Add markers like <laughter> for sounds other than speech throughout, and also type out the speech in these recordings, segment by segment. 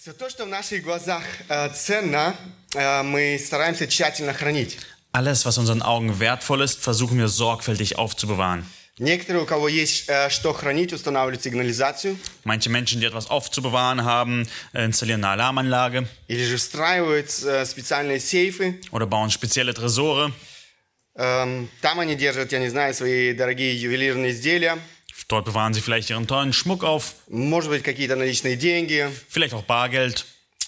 Все то, что в наших глазах э, ценно, э, мы стараемся тщательно хранить. Alles, was unseren Augen wertvoll ist, versuchen wir sorgfältig aufzubewahren. Некоторые, у кого есть э, что хранить, устанавливают сигнализацию Manche Menschen, die etwas aufzubewahren haben, installieren eine Alarmanlage или же встраивают специальные сейфы. oder bauen spezielle Tresore. Эм, там они держат, я не знаю, свои дорогие ювелирные изделия. Dort bewahren sie vielleicht ihren tollen Schmuck auf, Может быть, какие-то наличные деньги. vielleicht auch Bargeld.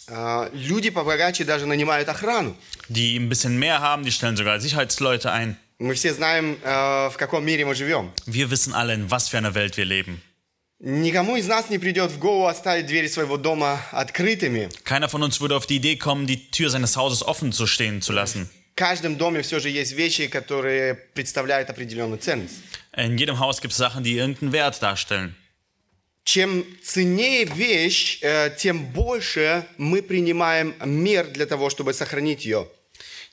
Э, люди побогаче даже нанимают охрану. Die ein bisschen mehr haben, die stellen sogar Sicherheitsleute ein. Мы все знаем, э, в каком мире мы живем. Wir wissen alle, in was für einer Welt wir leben. Никому из нас не придет в голову оставить двери своего дома открытыми. Keiner von uns würde auf die Idee kommen, die Tür seines Hauses offen zu stehen zu lassen. В каждом доме все же есть вещи, которые представляют определенную ценность. In jedem Haus gibt es Sachen, die irgendeinen Wert darstellen. Чем ценнее вещь, э, тем больше мы принимаем мер для того, чтобы сохранить ее.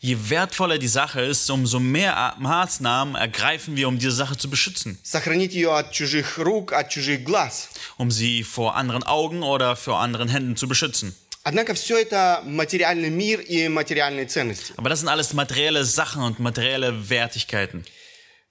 Je wertvoller die Sache ist, umso mehr Maßnahmen ergreifen wir, um diese Sache zu beschützen. Сохранить ее от чужих рук, от чужих глаз. Um sie vor anderen Augen oder vor anderen Händen zu beschützen. Однако все это материальный мир и материальные ценности. Aber das sind alles materielle Sachen und materielle Wertigkeiten.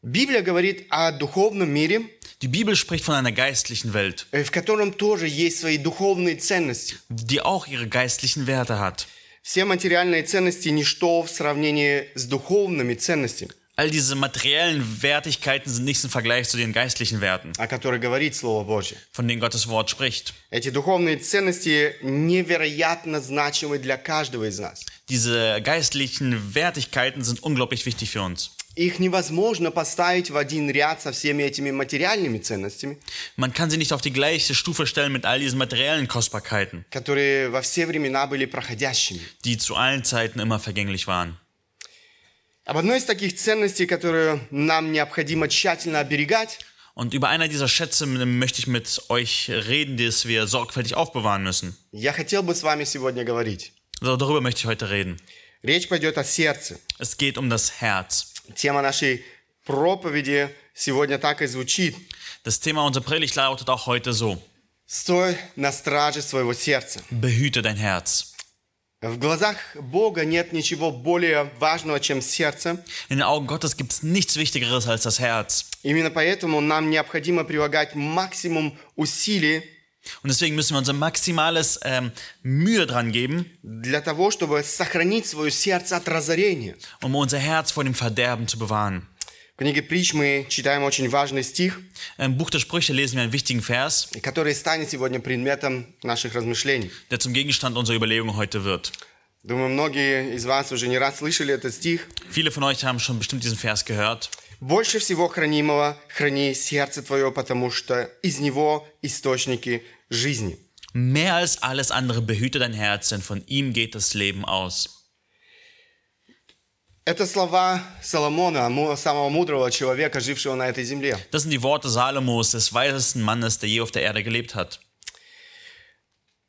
Библия говорит о духовном мире, Die Bibel spricht von einer geistlichen Welt, э, в котором тоже есть свои духовные ценности. die auch ihre geistlichen Werte hat. Все материальные ценности – ничто в сравнении с духовными ценностями, All diese materiellen Wertigkeiten sind nichts im Vergleich zu den geistlichen Werten, о которых говорит Слово Божье. von denen Gottes Wort spricht. Эти духовные ценности невероятно значимы для каждого из нас. Diese geistlichen Wertigkeiten sind unglaublich wichtig für uns. Их невозможно поставить в один ряд со всеми этими материальными ценностями, Man kann sie nicht auf die gleiche Stufe stellen mit all diesen materiellen Kostbarkeiten, которые во все времена были проходящими. die zu allen Zeiten immer vergänglich waren. Об одной из таких ценностей, которую нам необходимо тщательно оберегать, Und über einer dieser Schätze möchte ich mit euch reden, die es wir sorgfältig aufbewahren müssen. я хотел бы с вами сегодня говорить. So, darüber möchte ich heute reden. Речь пойдет о сердце. Es geht um das Herz. Тема нашей проповеди сегодня так и звучит. Das Thema unserer Predigt lautet auch heute so. Стой на страже своего сердца. Behüte dein Herz. В глазах Бога нет ничего более важного, чем сердце. In den Augen Gottes gibt es nichts Wichtigeres als das Herz. Именно поэтому нам необходимо прилагать максимум усилий Und deswegen müssen wir unser maximales ähm, Mühe dran geben, для того, чтобы сохранить свое сердце от разорения. um unser Herz vor dem Verderben zu bewahren. В книге притч мы читаем очень важный стих, Im Buch der Sprüche lesen wir einen wichtigen Vers, который станет сегодня предметом наших размышлений. der zum Gegenstand unserer Überlegung heute wird. Думаю, многие из вас уже не раз слышали этот стих. Viele von euch haben schon bestimmt diesen Vers gehört. Больше всего хранимого храни сердце твое, потому что из него источники жизни. Mehr als alles andere behüte dein Herz, denn von ihm geht das Leben aus. Это слова Соломона, самого мудрого человека, жившего на этой земле. Das sind die Worte Salomos, des weisesten Mannes, der je auf der Erde gelebt hat.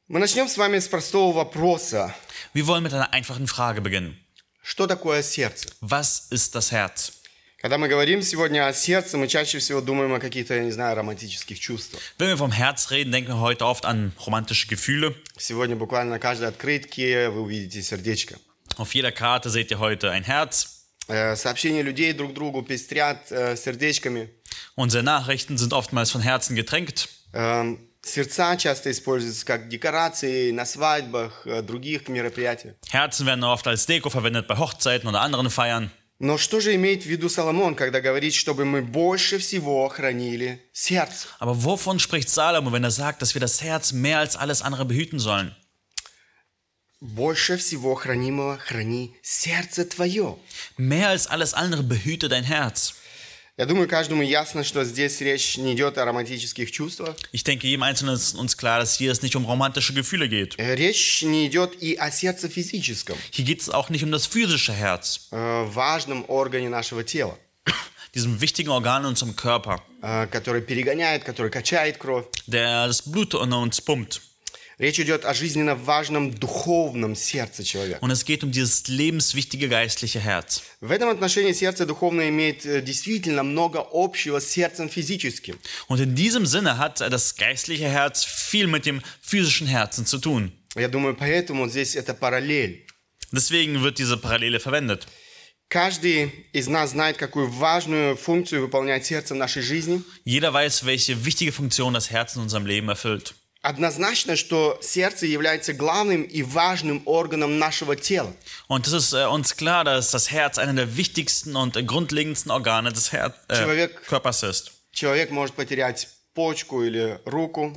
Мы начнем с вами с простого вопроса. Wir wollen mit einer einfachen Frage beginnen. Что такое сердце? Was ist das Herz? Когда мы говорим сегодня о сердце, мы чаще всего думаем о каких-то, я не знаю, романтических чувствах. Wenn wir vom Herz reden, denken wir heute oft an romantische Gefühle. Сегодня буквально на каждой открытке вы увидите сердечко. Auf jeder Karte seht ihr heute ein Herz. Э, Сообщения людей друг другу пестрят э, сердечками. Unsere Nachrichten sind oftmals von Herzen getränkt. Эм, Сердца часто используются как декорации на свадьбах, э, других мероприятиях. Herzen werden oft als Deko verwendet bei Hochzeiten oder anderen Feiern. Но что же имеет в виду Соломон, когда говорит, чтобы мы больше всего хранили сердце? Aber wovon spricht Salomo, wenn er sagt, dass wir das Herz mehr als alles andere behüten sollen? Больше всего хранимого храни сердце твое. Mehr als alles andere behüte dein Herz. Я думаю, каждому ясно, что здесь речь не идет о романтических чувствах. Ich denke, jedem Einzelnen ist uns klar, dass hier es nicht um romantische Gefühle geht. Э, Речь не идет и о сердце физическом, Hier geht es auch nicht um das physische Herz, э, важном органе нашего тела, diesem wichtigen Organ in unserem Körper, э, который перегоняет, который качает кровь. der das Blut in uns pumpt. Речь идет о жизненно важном духовном сердце человека. Und es geht um dieses lebenswichtige geistliche Herz. В этом отношении сердце духовное имеет э, действительно много общего с сердцем физическим. Und in diesem Sinne hat das geistliche Herz viel mit dem physischen Herzen zu tun. Я думаю, поэтому здесь это параллель. Deswegen wird diese Parallele verwendet. Каждый из нас знает, какую важную функцию выполняет сердце в нашей жизни. Jeder weiß, welche wichtige Funktion das Herz in unserem Leben erfüllt. Однозначно, что сердце является главным и важным органом нашего тела. Und es ist äh, uns klar, dass das Herz einer der wichtigsten und äh, grundlegendsten Organe des Her äh, Человек- Körpers ist. Человек может потерять почку или руку,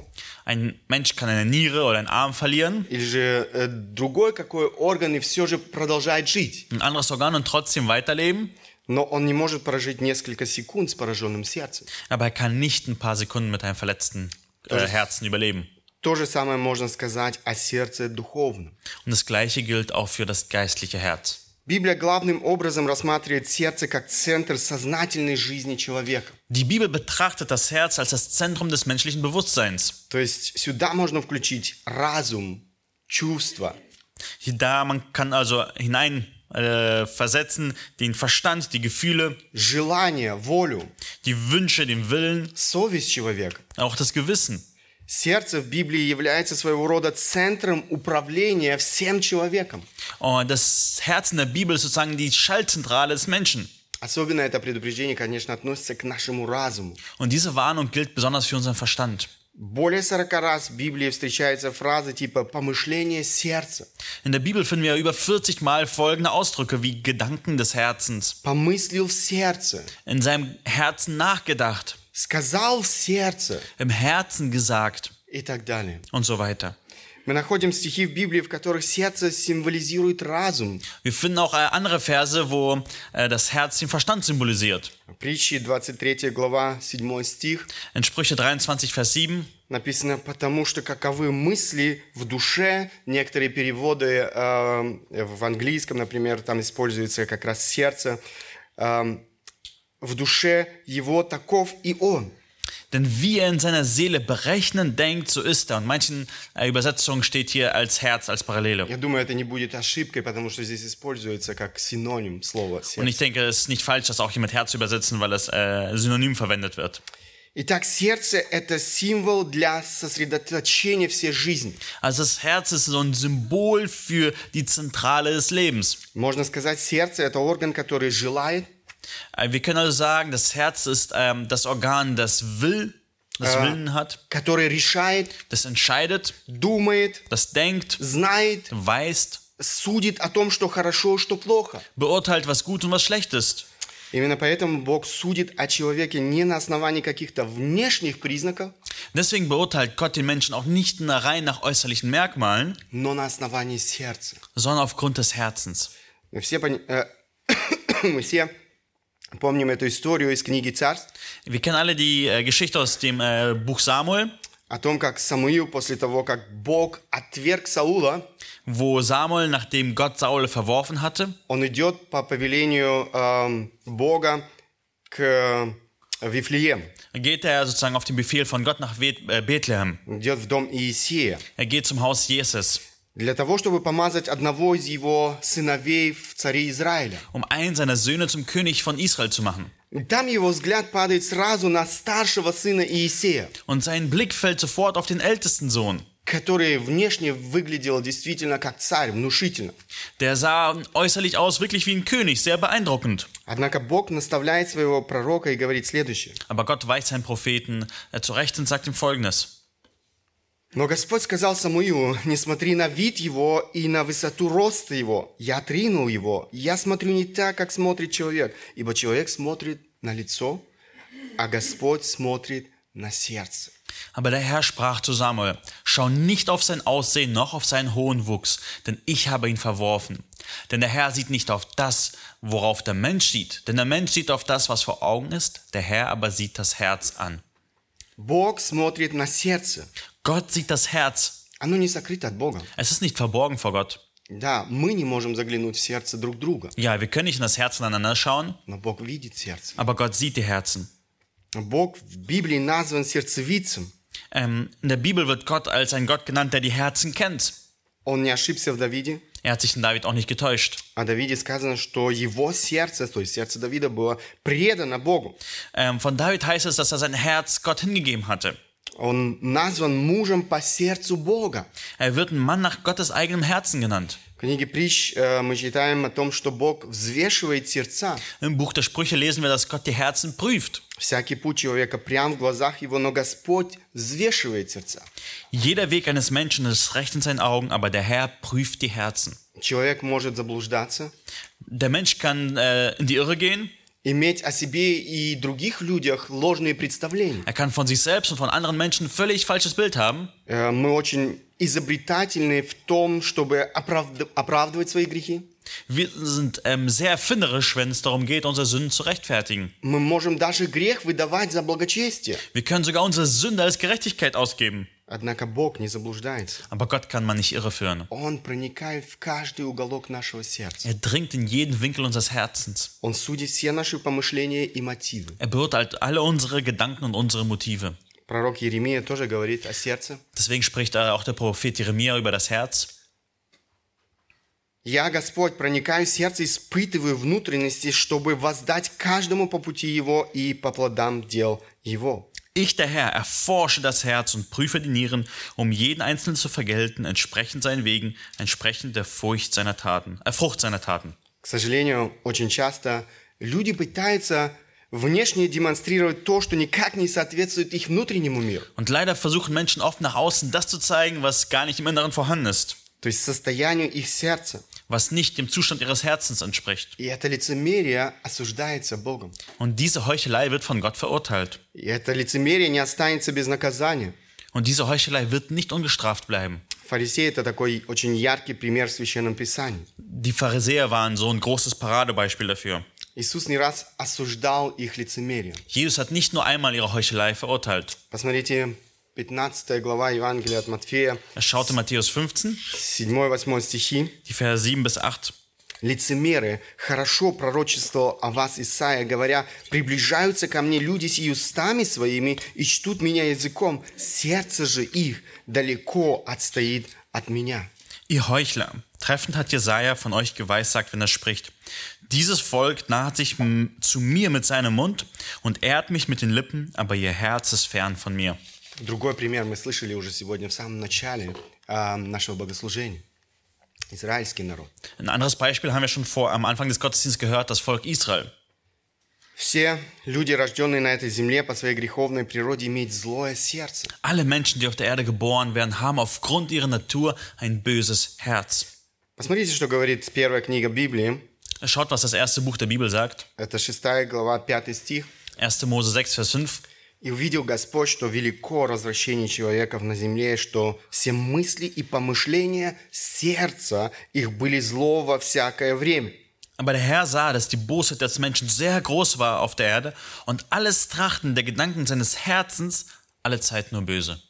Ein Mensch kann eine Niere oder einen Arm verlieren, или же э, другой какой орган и все же продолжает жить. ein anderes Organ und trotzdem weiterleben, Но он не может прожить несколько секунд с пораженным сердцем. aber er kann nicht ein paar Sekunden mit einem verletzten äh, Herzen überleben. То же самое можно сказать о сердце духовном. Und das Gleiche gilt auch für das geistliche Herz. Библия главным образом рассматривает сердце как центр сознательной жизни человека. Die Bibel betrachtet das Herz als das Zentrum des menschlichen Bewusstseins. То есть сюда можно включить разум, чувства, Hier Da man kann also hinein äh, versetzen den Verstand, die Gefühle, желание, волю, die Wünsche, den Willen, совесть человека. auch das Gewissen. Сердце в Библии является своего рода центром управления всем человеком. Und das Herz in der Bibel ist sozusagen die Schaltzentrale des Menschen. Особенно это предупреждение, конечно, относится к нашему разуму. Und diese Warnung gilt besonders für unseren Verstand. Более 40 раз в Библии встречаются фразы типа «помышление сердца», In der Bibel finden wir über 40 Mal folgende Ausdrücke wie Gedanken des Herzens, «помыслил в сердце», in seinem Herzen nachgedacht, «Сказал в сердце» im Herzen gesagt и так далее. und so weiter. Мы находим стихи в Библии, в которых сердце символизирует разум. Wir finden auch äh, andere Verse, wo äh, das Herz den Verstand symbolisiert. Притчи 23 глава 7 стих In Sprüche 23, Vers 7 написано «потому что каковы мысли в душе». Некоторые переводы э, в английском, например, там используется как раз сердце. Э, в душе его таков и он. Denn wie er in seiner Seele berechnen denkt, so ist er. Und manchen äh, Übersetzungen steht hier als Herz, als Parallele. Я думаю, это не будет ошибкой, потому что здесь используется как синоним слова Und сердце. ich denke, es ist nicht falsch, das auch hier mit Herz zu übersetzen, weil es äh, synonym verwendet wird. Итак, сердце – это символ для сосредоточения всей жизни. Also das Herz ist so ein Symbol für die Zentrale des Lebens. Можно сказать, сердце – это орган, который желает, Äh, Wir können also sagen, das Herz ist ähm, das Organ, das will, das Äh. Willen hat, который решает, das entscheidet, думает, das denkt, знает, weiß, судит о том, что хорошо, что плохо. beurteilt, was gut und was schlecht ist. Именно поэтому Бог судит о человеке не на основании каких-то внешних признаков, Deswegen beurteilt Gott den Menschen auch nicht nur rein nach äußerlichen Merkmalen, но на основании сердца. sondern aufgrund des Herzens. Мы все, пони- э, <coughs> мы все помним эту историю из книги «Царств», Wir kennen alle die äh, Geschichte aus dem äh, Buch Samuel, о том, как Самуил после того, как Бог отверг Саула, wo Samuel, nachdem Gott Saul verworfen hatte, он идет по повелению эм, Бога к э, Вифлеему, geht er sozusagen auf den Befehl von Gott nach Bet- äh, Bethlehem. идет в дом Иисея, Er geht zum Haus Jesus, для того, чтобы помазать одного из его сыновей в царе Израиля. um einen seiner Söhne zum König von Israel zu machen. И Там его взгляд падает сразу на старшего сына Иисея, Und sein Blick fällt sofort auf den ältesten Sohn. который внешне выглядел действительно как царь, внушительно. Der sah äußerlich aus wirklich wie ein König, sehr beeindruckend. Однако Бог наставляет своего пророка и говорит следующее. Aber Gott weist seinen Propheten äh, zurecht und sagt ihm folgendes. Но Господь сказал Самуилу, не смотри на вид его и на высоту роста его. Я отринул его. Я смотрю не так, как смотрит человек, ибо человек смотрит на лицо, а Господь смотрит на сердце. Aber der Herr sprach zu Samuel, schau nicht auf sein Aussehen noch auf seinen hohen Wuchs, denn ich habe ihn verworfen. Denn der Herr sieht nicht auf das, worauf der Mensch sieht, denn der Mensch sieht auf das, was vor Augen ist, der Herr aber sieht das Herz an. Бог смотрит на сердце. Gott sieht das Herz. Оно не сокрыто от Бога. Es ist nicht verborgen vor Gott. Да, мы не можем заглянуть в сердце друг друга, Ja, wir können nicht in das Herz voneinander schauen, но Бог видит сердце. aber Gott sieht die Herzen. Бог в Библии назван сердцевицем. Ähm, in der Bibel wird Gott als ein Gott genannt, der die Herzen kennt. Он не ошибся в Давиде. Er hat sich in David auch nicht getäuscht. О Давиде сказано, что его сердце, то есть сердце Давида, было предано Богу. Ähm, von David heißt es, dass er sein Herz Gott hingegeben hatte. Он назван мужем по сердцу Бога. Er wird ein Mann nach Gottes eigenem Herzen genannt. В книге притч э, мы читаем о том, что Бог взвешивает сердца. Im Buch der Sprüche lesen wir, dass Gott die Herzen prüft. Всякий путь человека прям в глазах его, но Господь взвешивает сердца. Jeder Weg eines Menschen ist recht in seinen Augen, aber der Herr prüft die Herzen. Человек может заблуждаться, Der Mensch kann äh, in die Irre gehen, иметь о себе и других людях ложные представления. er kann von sich selbst und von anderen Menschen völlig falsches Bild haben. Э, Мы очень изобретательны в том, чтобы оправд- оправдывать свои грехи. Wir sind ähm, sehr erfinderisch, wenn es darum geht, unsere Sünden zu rechtfertigen. Мы можем даже грех выдавать за благочестие. Wir können sogar unsere Sünde als Gerechtigkeit ausgeben. Однако Бог не заблуждается. Aber Gott kann man nicht irreführen. Он проникает в каждый уголок нашего сердца. Er dringt in jeden Winkel unseres Herzens. Он судит все наши помышления и мотивы. Er beurteilt alle unsere Gedanken und unsere Motive. Пророк Еремия тоже говорит о сердце. Deswegen spricht auch der Prophet Jeremia über das Herz. «Я, Господь, проникаю в сердце, испытываю внутренности, чтобы воздать каждому по пути его и по плодам дел его». Ich, der Herr, erforsche das Herz und prüfe die Nieren, um jeden Einzelnen zu vergelten, entsprechend seinen Wegen, entsprechend der Furcht seiner Taten, äh, Frucht seiner Taten. К сожалению, очень часто люди пытаются внешне демонстрировать то, что никак не соответствует их внутреннему миру. Und leider versuchen Menschen oft nach außen das zu zeigen, was gar nicht im Inneren vorhanden ist, То есть состоянию их сердца. was nicht dem Zustand ihres Herzens entspricht. И это лицемерие осуждается Богом. Und diese Heuchelei wird von Gott verurteilt. И это лицемерие не останется без наказания. Und diese Heuchelei wird nicht ungestraft bleiben. Фарисей – это такой очень яркий пример в Священном Писании. Die Pharisäer waren so ein großes Paradebeispiel dafür. Иисус не раз осуждал их лицемерие. Jesus hat nicht nur einmal ihre Heuchelei verurteilt. Посмотрите, 15 глава Евангелия от Матфея, Er schaute Matthäus 15, 7-8 стихи. die Verse 7 bis 8. Лицемеры, хорошо пророчествовал о вас Исаия, говоря, приближаются ко мне люди сии устами своими и чтут меня языком, сердце же их далеко отстоит от меня. Ihr Heuchler, treffend hat Jesaja von euch geweissagt, wenn er spricht. Dieses Volk naht sich m- zu mir mit seinem Mund und ehrt mich mit den Lippen, aber ihr Herz ist fern von mir. Другой пример мы слышали уже сегодня в самом начале а, нашего богослужения. Израильский народ. Ein anderes Beispiel haben wir schon vor am Anfang des Gottesdienstes gehört, das Volk Israel. Все люди, рожденные на этой земле по своей греховной природе, имеют злое сердце. Alle Menschen, die auf der Erde geboren werden, haben aufgrund ihrer Natur ein böses Herz. Посмотрите, что говорит первая книга Библии. Schaut, was das erste Buch der Bibel sagt. Это шестая глава, пятый стих. 1. Mose 6, Vers 5. «И увидел Господь, что велико развращение человеков на земле, что все мысли и помышления сердца их были зло во всякое время». Aber der Herr sah, dass die Bosheit des Menschen sehr groß war auf der Erde und alles Trachten der Gedanken seines Herzens alle Zeit nur böse.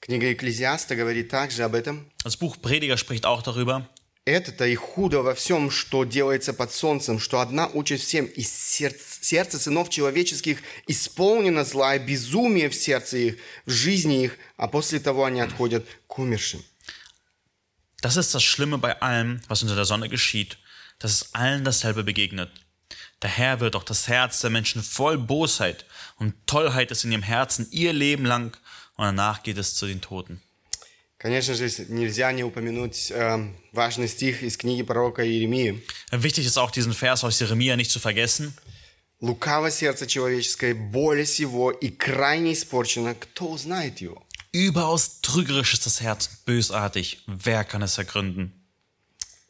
Книга Экклезиаста говорит также об этом. Das Buch Prediger spricht auch darüber. Это-то и худо во всем, что делается под солнцем, что одна участь всем, и сердце, сердце сынов человеческих исполнено зла и безумие в сердце их, в жизни их, а после того они отходят к умершим. Das ist das Schlimme bei allem, was unter der Sonne geschieht, dass es allen dasselbe begegnet. Daher wird auch das Herz der Menschen voll Bosheit und Tollheit ist in ihrem Herzen ihr Leben lang und danach geht es zu den Toten. Конечно же, нельзя не упомянуть э, важный стих из книги пророка Иеремии. Wichtig ist auch diesen Vers aus Jeremia nicht zu vergessen. «Лукаво сердце человеческое, более всего и крайне испорчено, кто узнает его?» Überaus trügerisch ist das Herz, bösartig. Wer kann es ergründen?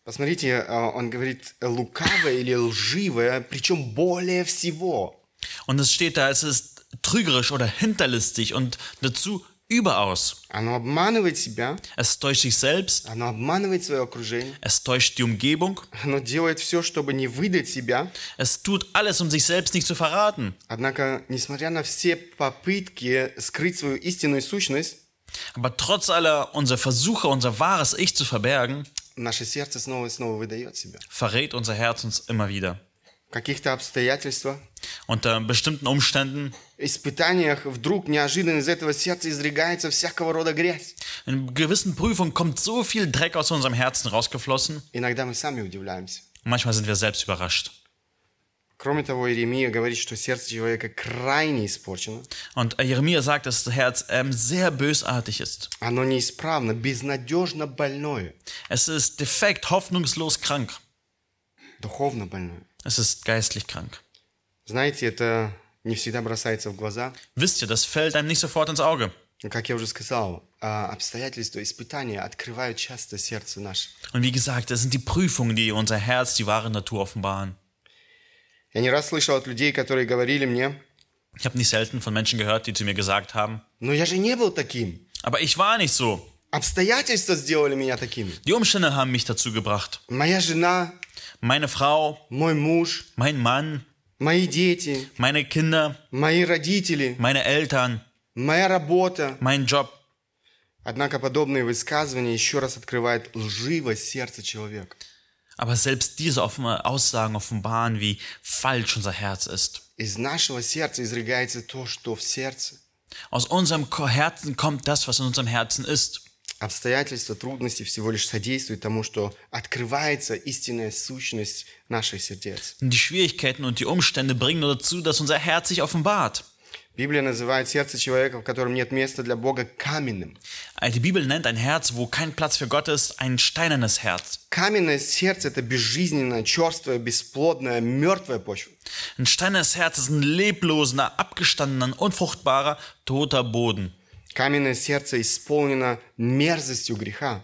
Посмотрите, э, он говорит «лукавое» или «лживое», причем более всего. Und es steht da, es ist trügerisch oder hinterlistig und dazu überaus. Es täuscht sich selbst. Es täuscht die Umgebung. Es tut alles, um sich selbst nicht zu verraten. Aber trotz aller unserer Versuche, unser wahres Ich zu verbergen, verrät unser Herz uns immer wieder. Каких-то обстоятельствах, Unter bestimmten Umständen, испытаниях вдруг неожиданно из этого сердца изрыгается всякого рода грязь. in gewissen Prüfungen kommt so viel Dreck aus unserem Herzen rausgeflossen. Иногда мы сами удивляемся. Manchmal sind wir selbst überrascht. Кроме того, Иеремия говорит, что сердце человека крайне испорчено. Und Jeremia sagt, dass das Herz ähm, sehr bösartig ist. Оно неисправно, безнадежно больное, Es ist defekt, hoffnungslos krank. духовно больное. Es ist geistlich krank. Знаете, это не всегда бросается в глаза. Wisst ihr, das fällt einem nicht sofort ins Auge. Но, Как я уже сказал, а, обстоятельства, испытания открывают часто сердце наше. Und wie gesagt, es sind die Prüfungen, die unser Herz, die wahre Natur offenbaren. Я не раз слышал от людей, которые говорили мне, Ich habe nicht selten von Menschen gehört, die zu mir gesagt haben, но я же не был таким. aber ich war nicht so. Обстоятельства сделали меня таким. Die Umstände haben mich dazu gebracht. Моя жена, Meine Frau, мой муж, mein Mann, мои дети, meine Kinder, мои родители, meine Eltern, моя работа. mein Job. Однако подобные высказывания еще раз открывают лживость сердца человека. Aber selbst diese offene Aussagen offenbaren, wie falsch unser Herz ist. Из нашего сердца изрыгается то, что в сердце. Aus unserem Ko- Herzen kommt das, was in unserem Herzen ist. Обстоятельства, трудности всего лишь содействуют тому, что открывается истинная сущность наших сердец. Und die Schwierigkeiten und die Umstände bringen nur dazu, dass unser Herz sich offenbart. Библия называет сердце человека, в котором нет места для Бога, каменным. Also Die Bibel nennt ein Herz, wo kein Platz für Gott ist, ein steinernes Herz. Каменное сердце – это безжизненное, черствое, бесплодное, мертвая почва. Ein steinernes Herz ist ein lebloser, abgestandener, unfruchtbarer, toter Boden. Каменное сердце исполнено мерзостью греха.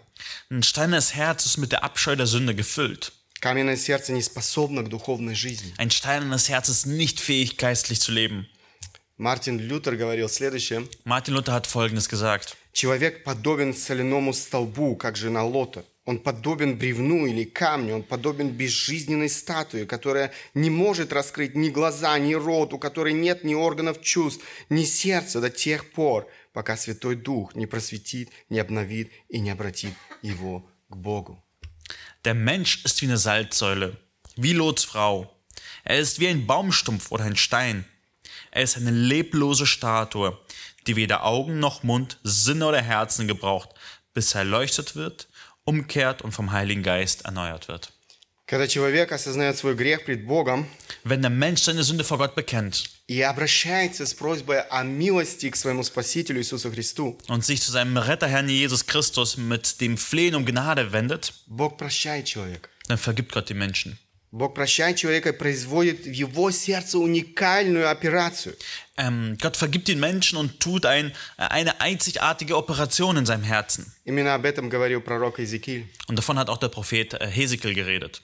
Ein steinernes Herz ist mit der Abscheu der Sünde gefüllt. Каменное сердце не способно к духовной жизни. Ein steinernes Herz ist nicht fähig, geistlich zu leben. Мартин Лютер говорил следующее. Martin Luther hat Folgendes gesagt. Человек подобен соляному столбу, как жена Лота. Он подобен бревну или камню, он подобен безжизненной статуе, которая не может раскрыть ни глаза, ни рот, у которой нет ни органов чувств, ни сердца до тех пор, пока Святой Дух не просветит, не обновит и не обратит его к Богу. Der Mensch ist wie eine Salzsäule, wie Lots Frau. Er ist wie ein Baumstumpf oder ein Stein. Er ist eine leblose Statue, die weder Augen noch Mund, Sinne oder Herzen gebraucht, bis er erleuchtet wird, umkehrt und vom Heiligen Geist erneuert wird. Когда человек осознает свой грех пред Богом Wenn der Mensch seine Sünde vor Gott bekennt и обращается с просьбой о милости к своему Спасителю Иисусу Христу, und sich zu seinem Retter Herrn Jesus Christus mit dem Flehen um Gnade wendet, Бог прощает человека. dann vergibt Gott die Menschen. Бог прощает человека и производит в его сердце уникальную операцию. Ähm, Gott vergibt den Menschen und tut ein, eine einzigartige Operation in seinem Herzen. Именно об этом говорил пророк Иезекииль. Und davon hat auch der Prophet äh, Hesekiel geredet.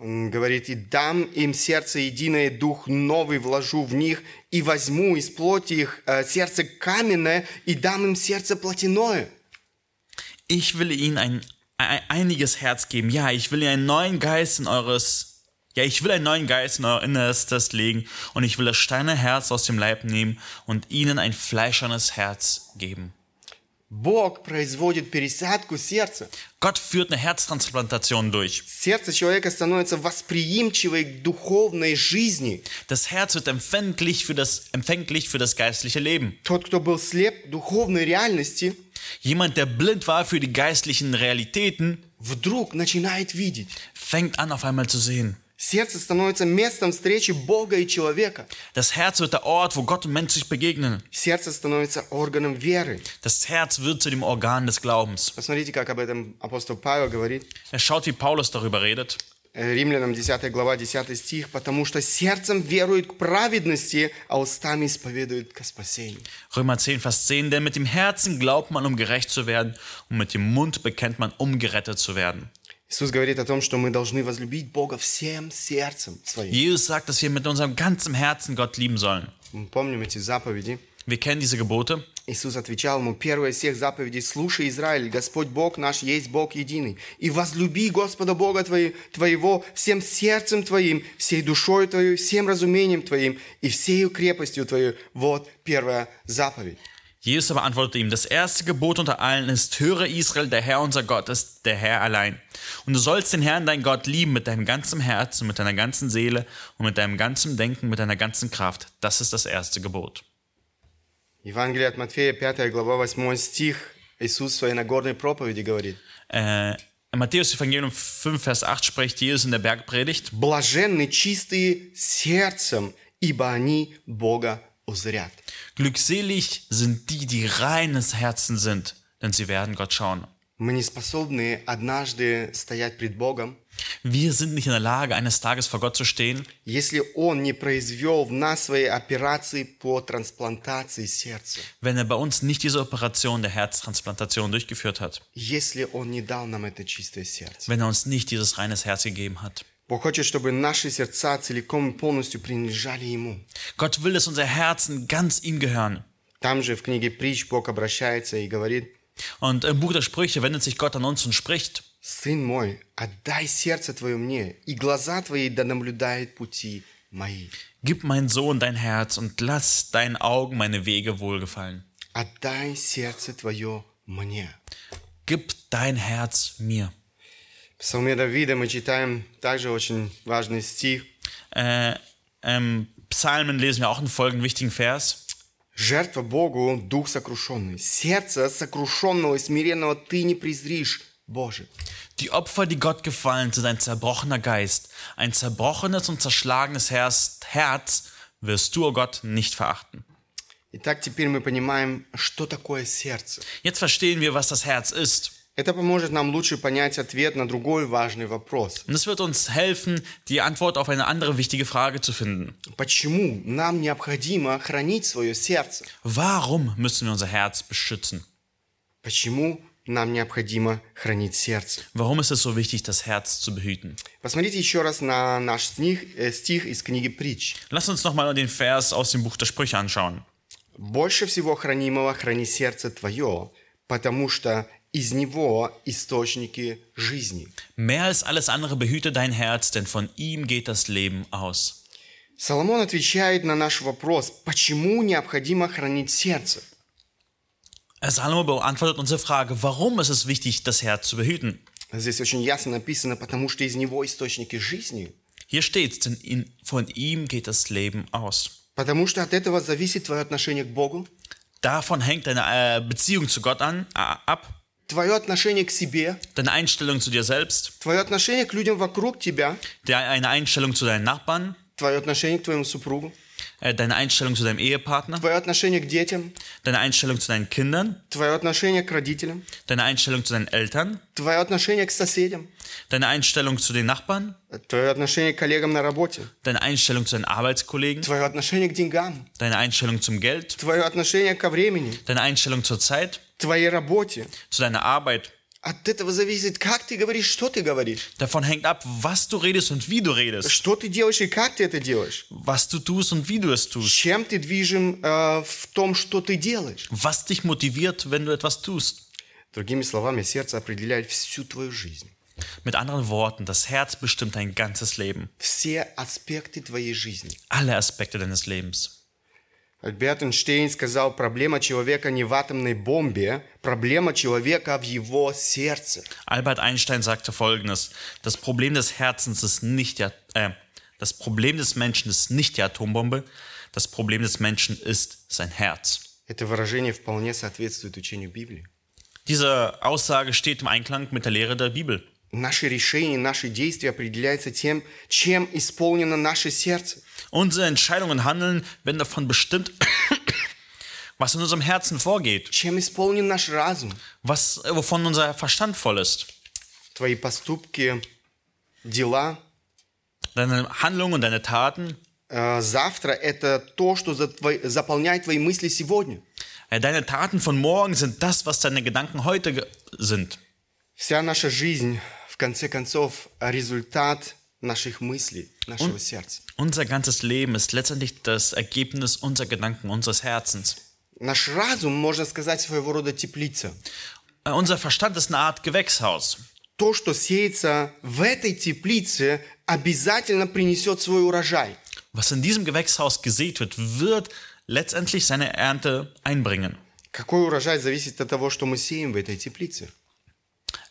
Он говорит, «И дам им сердце единое, дух новый вложу в них, и возьму из плоти их э, сердце каменное, и дам им сердце плотяное». Ich will ihnen ein, ein einiges Herz geben. Ja, ich will ihnen einen neuen Geist in eures ja, ich will einen neuen Geist in euer Innerstes legen und ich will das steinerne Herz aus dem Leib nehmen und ihnen ein fleischernes Herz geben. Бог производит пересадку сердца. Gott führt eine Herztransplantation durch. Сердце человека становится восприимчивой к духовной жизни. Das Herz wird empfänglich für das, empfänglich für das geistliche Leben. Тот, кто был слеп духовной реальности, Jemand, der blind war für die geistlichen Realitäten, вдруг начинает видеть. fängt an auf einmal zu sehen. Сердце становится местом встречи Бога и человека. Das Herz wird der Ort, wo Gott und Mensch sich begegnen. Сердце становится органом веры. Das Herz wird zu dem Organ des Glaubens. Посмотрите, как об этом апостол Павел говорит. Er schaut, wie Paulus darüber redet. Э, Римлянам 10 глава 10 стих. «Потому что сердцем верует к праведности, а устами исповедует ко спасению». Römer 10, Vers 10. Denn mit dem Herzen glaubt man, um gerecht zu werden, und mit dem Mund bekennt man, um gerettet zu werden. Иисус говорит о том, что мы должны возлюбить Бога всем сердцем своим. Jesus sagt, dass wir mit unserem ganzen Herzen Gott lieben sollen. Мы помним эти заповеди. Wir kennen diese Gebote. Иисус отвечал ему, первая из всех заповедей, «Слушай, Израиль, Господь Бог наш есть Бог единый, и возлюби Господа Бога твои- твоего всем сердцем твоим, всей душой твоей, всем разумением твоим и всею крепостью твоей». Вот первая заповедь. Jesus aber antwortete ihm, das erste Gebot unter allen ist, höre Israel, der Herr unser Gott ist der Herr allein. Und du sollst den Herrn, dein Gott, lieben mit deinem ganzen Herzen, mit deiner ganzen Seele und mit deinem ganzen Denken, mit deiner ganzen Kraft. Das ist das erste Gebot. Евангелие от Матфея, 5 глава, 8 стих. Иисус в своей Нагорной проповеди говорит, Äh, Im Matthäus Evangelium 5, Vers 8 spricht Jesus in der Bergpredigt. Блаженны чистые сердцем, ибо они Бога узрят. Glückselig sind die, die reines Herzen sind, denn sie werden Gott schauen. Мы не способны однажды стоять пред Богом, Wir sind nicht in der Lage, eines Tages vor Gott zu stehen, если Он не произвел в нас свои операции по трансплантации сердца, wenn er bei uns nicht diese Operation der Herztransplantation durchgeführt hat, если Он не дал нам это чистое сердце. wenn er uns nicht dieses reines Herz gegeben hat. Бог хочет, чтобы наши сердца целиком и полностью принадлежали Ему. Gott will, dass unsere Herzen ganz ihm gehören. Там же в книге притч Бог обращается и говорит, Und im Buch der Sprüche wendet sich Gott an uns und spricht, «Сын мой, отдай сердце твое мне, и глаза твои да наблюдают пути мои». Gib mein Sohn dein Herz und lass deinen Augen meine Wege wohlgefallen. «Отдай сердце твое мне». Gib dein Herz mir. В Псалме Давида мы читаем также очень важный стих. Äh, Im Psalmen lesen wir auch einen folgenden wichtigen Vers. «Жертва Богу – дух сокрушенный. Сердце сокрушенного и смиренного ты не презришь, Боже». Die Opfer, die Gott gefallen, sind ein zerbrochener Geist. Ein zerbrochenes und zerschlagenes Herz, Herz wirst du, o Gott, nicht verachten. Итак, теперь мы понимаем, что такое сердце. Jetzt verstehen wir, was das Herz ist. Это поможет нам лучше понять ответ на другой важный вопрос. Und es wird uns helfen, die Antwort auf eine andere wichtige Frage zu finden. Почему нам необходимо хранить свое сердце? Warum müssen wir unser Herz beschützen? Почему нам необходимо хранить сердце? Warum ist es so wichtig, das Herz zu behüten? Посмотрите еще раз на наш стих, э, стих из книги притч. Lass uns nochmal den Vers aus dem Buch der Sprüche anschauen. «Больше всего хранимого храни сердце твое, потому что из него источники жизни». Mehr als alles andere behüte dein Herz, denn von ihm geht das Leben aus. Соломон отвечает на наш вопрос, почему необходимо хранить сердце. Salomo beantwortet unsere Frage, warum ist es wichtig, das Herz zu behüten? Здесь очень ясно написано, потому что из него источники жизни. Hier steht's, denn in, von ihm geht das Leben aus. Потому что от этого зависит твое отношение к Богу, Davon hängt deine äh, Beziehung zu Gott an, äh, ab, твое отношение к себе, deine Einstellung zu dir selbst, твое отношение к людям вокруг тебя, der, eine Einstellung zu deinen Nachbarn, твое отношение к твоему супругу, äh, deine Einstellung zu deinem Ehepartner, твое отношение к детям, deine Einstellung zu deinen Kindern, твое отношение к родителям, deine Einstellung zu deinen Eltern, твое отношение к соседям, deine Einstellung zu den Nachbarn, твое отношение к коллегам на работе, deine Einstellung zu deinen Arbeitskollegen, твое отношение к деньгам, deine Einstellung zum Geld, твое отношение ко времени, deine Einstellung zur Zeit, твоей работе. zu deiner Arbeit. От этого зависит, как ты говоришь, что ты говоришь, Davon hängt ab, was du redest und wie du redest, что ты делаешь и как ты это делаешь, was du tust und wie du es tust, чем ты движим э, в том, что ты делаешь. was dich motiviert, wenn du etwas tust. Другими словами, сердце определяет всю твою жизнь, Mit anderen Worten, das Herz bestimmt dein ganzes Leben, все аспекты твоей жизни. alle Aspekte deines Lebens. Альберт Эйнштейн сказал, проблема человека не в атомной бомбе, проблема человека в его сердце. Albert Einstein sagte folgendes: Das Problem des Herzens ist nicht der, äh, das Problem des Menschen ist nicht die Atombombe, das Problem des Menschen ist sein Herz. Это выражение вполне соответствует учению Библии. Diese Aussage steht im Einklang mit der Lehre der Bibel. Наши решения, наши действия определяются тем, чем исполнено наше сердце. Unsere Entscheidungen Handeln werden davon bestimmt, was in unserem Herzen vorgeht, Чем исполнен наш разум. was, wovon unser Verstand voll ist. Твои поступки, дела, Deine Handlungen und deine Taten, э, завтра – это то, что заполняет твои мысли сегодня. äh, deine Taten von morgen sind das, was deine Gedanken heute sind. Вся наша жизнь, конце концов, результат наших мыслей, нашего сердца. Unser ganzes Leben ist letztendlich das Ergebnis unserer Gedanken, unseres Herzens. Наш разум, можно сказать, своего рода теплица. Äh, Unser Verstand ist eine Art Gewächshaus. То, что сеется в этой теплице, обязательно принесет свой урожай. Was in diesem Gewächshaus gesät wird, wird letztendlich seine Ernte einbringen. Какой урожай зависит от того, что мы сеем в этой теплице.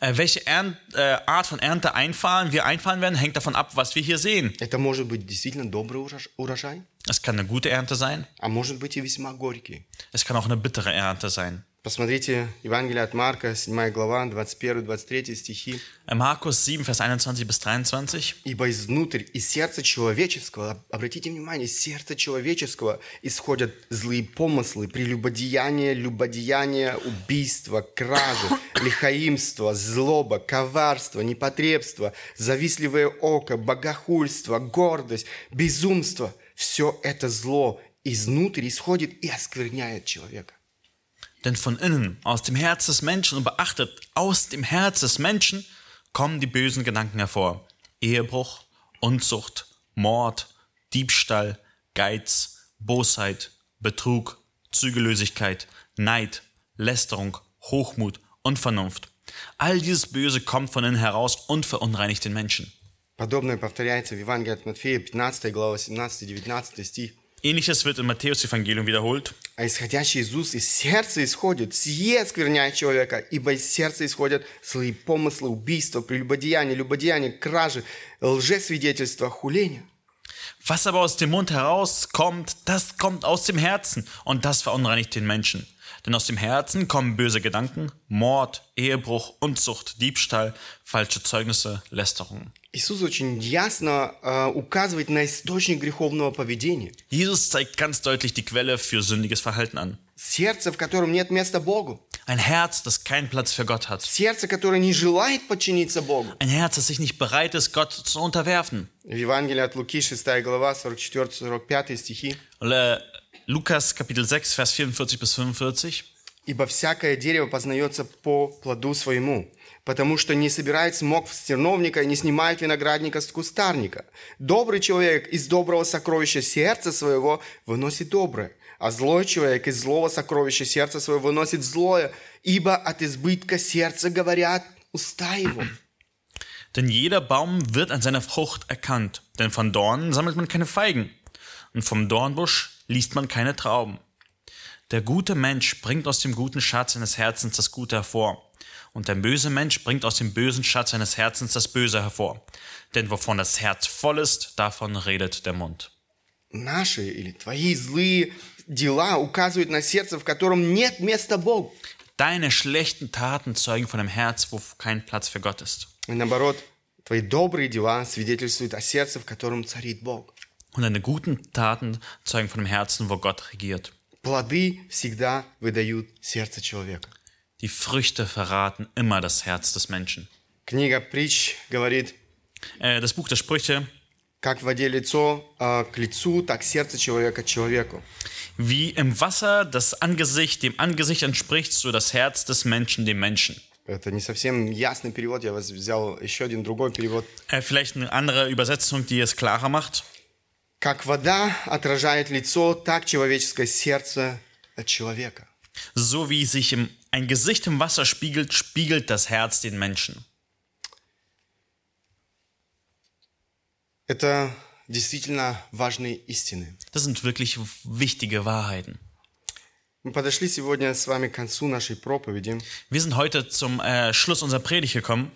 Äh, welche Ernt, äh, Art von Ernte einfahren, wir einfahren werden, hängt davon ab, was wir hier sehen. Это может быть действительно добрый урож- урожай, Es kann eine gute Ernte sein, а может быть и весьма горький. es kann auch eine bittere Ernte sein. Посмотрите Евангелие от Марка, 7 глава, 21-23 стихи. Äh, Markus 7, Vers 21 bis 23. «Ибо изнутрь, из сердца человеческого, об- обратите внимание, из сердца человеческого исходят злые помыслы, прелюбодеяние, любодеяние, убийство, кражи, <coughs> лихаимство, злоба, коварство, непотребство, завистливое око, богохульство, гордость, безумство. Все это зло изнутрь исходит и оскверняет человека». Denn von innen, aus dem Herz des Menschen, und beachtet, aus dem Herz des Menschen kommen die bösen Gedanken hervor. Ehebruch, Unzucht, Mord, Diebstahl, Geiz, Bosheit, Betrug, Zügellosigkeit, Neid, Lästerung, Hochmut, Unvernunft. All dieses Böse kommt von innen heraus und verunreinigt den Menschen. Подобное повторяется в Евангелии от Матфея, 15 глава, 17-19 стих. Ähnliches wird im Matthäus-Evangelium wiederholt. А исходящий из уст из сердца исходит, сие скверняет человека, ибо из сердца исходят злые помыслы, убийства, прелюбодеяния, любодеяния, кражи, лжесвидетельства, хуления. Was aber aus dem Mund herauskommt, das kommt aus dem Herzen und das verunreinigt den Menschen. Denn aus dem Herzen kommen böse Gedanken, Mord, Ehebruch, Unzucht, Diebstahl, falsche Zeugnisse, Lästerungen. Иисус очень ясно э, указывает на источник греховного поведения. Jesus zeigt ganz deutlich die Quelle für sündiges Verhalten an. Сердце, в котором нет места Богу. Ein Herz, das keinen Platz für Gott hat. Сердце, которое не желает подчиниться Богу. Ein Herz, das sich nicht bereit ist, Gott zu unterwerfen. В Евангелии от Луки, 6 глава, 44-45 стихи. Oder Lukas Kapitel 6, Vers 44 bis 45. Ибо всякое дерево познается по плоду своему, потому что не собирает смог с терновника и не снимает виноградника с кустарника. Добрый человек из доброго сокровища сердца своего выносит доброе, а злой человек из злого сокровища сердца своего выносит злое, ибо от избытка сердца говорят уста его. Denn jeder Baum wird an seiner Frucht erkannt. Denn von Dornen sammelt man keine Feigen. Und vom Dornbusch liest man keine Trauben. Der gute Mensch bringt aus dem guten Schatz seines Herzens das Gute hervor. Und der böse Mensch bringt aus dem bösen Schatz seines Herzens das Böse hervor. Denn wovon das Herz voll ist, davon redet der Mund. Наши или твои злые дела указывают на сердце, в котором нет места Богу. Deine schlechten Taten zeugen von einem Herz, wo kein Platz für Gott ist. И наоборот, твои добрые дела свидетельствуют о сердце, в котором царит Бог. Und deine guten Taten zeugen von einem Herzen, wo Gott regiert. Плоды всегда выдают сердце человека. Die Früchte verraten immer das Herz des Menschen. Книга Притч говорит, Äh, das Buch der Sprüche, как в воде лицо а, к лицу, так сердце человека к человеку. wie im Wasser das Angesicht dem Angesicht entspricht, so das Herz des Menschen dem Menschen. Это не совсем ясный перевод, я вас взял еще один другой перевод. Äh, vielleicht eine andere Übersetzung, die es klarer macht. Как вода отражает лицо, так человеческое сердце от человека. So wie sich im, ein Gesicht im Wasser spiegelt, spiegelt das Herz den Menschen. Это действительно важные истины. Das sind wirklich wichtige Wahrheiten. Мы подошли сегодня с вами к концу нашей проповеди. Wir sind heute zum äh, Schluss unserer Predigt gekommen